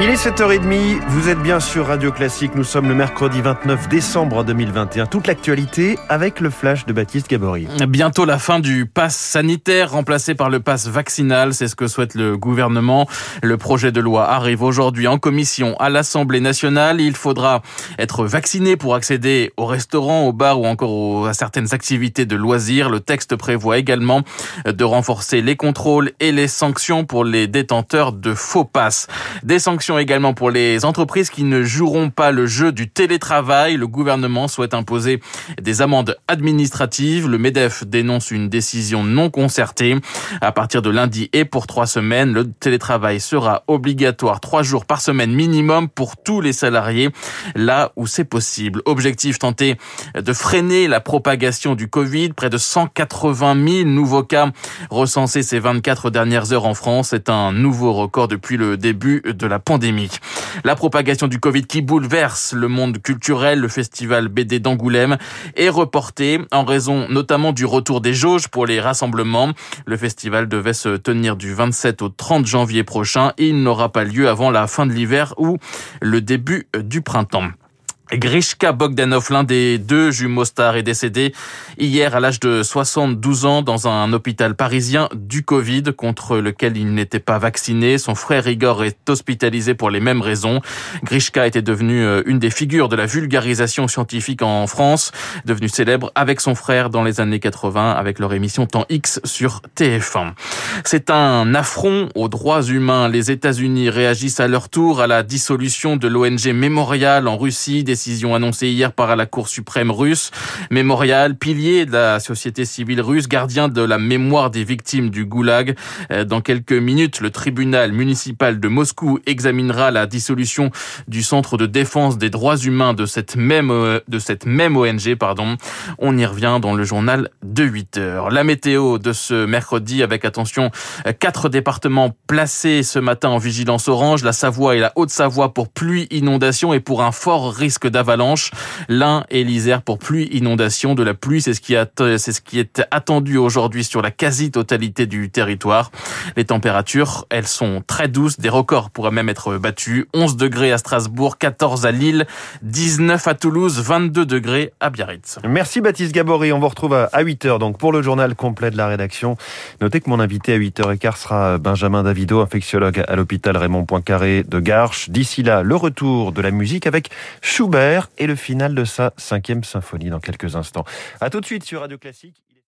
Il est 7h30, vous êtes bien sur Radio Classique, nous sommes le mercredi 29 décembre 2021. Toute l'actualité avec le flash de Baptiste Gabory. Bientôt la fin du pass sanitaire remplacé par le pass vaccinal, c'est ce que souhaite le gouvernement. Le projet de loi arrive aujourd'hui en commission à l'Assemblée nationale. Il faudra être vacciné pour accéder au restaurant, au bar ou encore à certaines activités de loisirs. Le texte prévoit également de renforcer les contrôles et les sanctions pour les détenteurs de faux passes. Des sanctions également pour les entreprises qui ne joueront pas le jeu du télétravail. Le gouvernement souhaite imposer des amendes administratives. Le MEDEF dénonce une décision non concertée. À partir de lundi et pour trois semaines, le télétravail sera obligatoire trois jours par semaine minimum pour tous les salariés, là où c'est possible. Objectif tenter de freiner la propagation du Covid. Près de 180 000 nouveaux cas recensés ces 24 dernières heures en France. C'est un nouveau record depuis le début de la pandémie La propagation du Covid qui bouleverse le monde culturel, le festival BD d'Angoulême est reporté en raison notamment du retour des jauges pour les rassemblements. Le festival devait se tenir du 27 au 30 janvier prochain et il n'aura pas lieu avant la fin de l'hiver ou le début du printemps. Grishka Bogdanov, l'un des deux jumeaux stars, est décédé hier à l'âge de 72 ans dans un hôpital parisien du Covid contre lequel il n'était pas vacciné. Son frère Igor est hospitalisé pour les mêmes raisons. Grishka était devenu euh, une des figures de la vulgarisation scientifique en France, devenu célèbre avec son frère dans les années 80 avec leur émission Temps X sur TF1. C'est un affront aux droits humains. Les États-Unis réagissent à leur tour à la dissolution de l'ONG Mémorial en Russie décision annoncée hier par la Cour suprême russe. Mémorial, pilier de la société civile russe, gardien de la mémoire des victimes du goulag. Euh, dans quelques minutes, le tribunal municipal de Moscou examinera la dissolution du centre de défense des droits humains de cette même, euh, de cette même ONG, pardon. On y revient dans le journal de 8 heures. La météo de ce mercredi avec attention, quatre départements placés ce matin en vigilance orange, la Savoie et la Haute-Savoie pour pluie, inondation et pour un fort risque d'avalanche. L'Ain et l'Isère pour pluie, inondation. De la pluie, c'est ce qui, est attendu aujourd'hui sur la quasi-totalité du territoire. Les températures, elles sont très douces. Des records pourraient même être battus. 11 degrés à Strasbourg, 14 à Lille, 19 à Toulouse, 22 degrés à Biarritz. Merci Baptiste Gabory. On vous retrouve à 8h donc pour le journal complet de la rédaction. Notez que mon invité à 8h15 sera Benjamin Davido, infectiologue à l'hôpital Raymond Poincaré de Garches. D'ici là, le retour de la musique avec Schubert et le final de sa cinquième symphonie dans quelques instants. À tout de suite sur Radio Classique.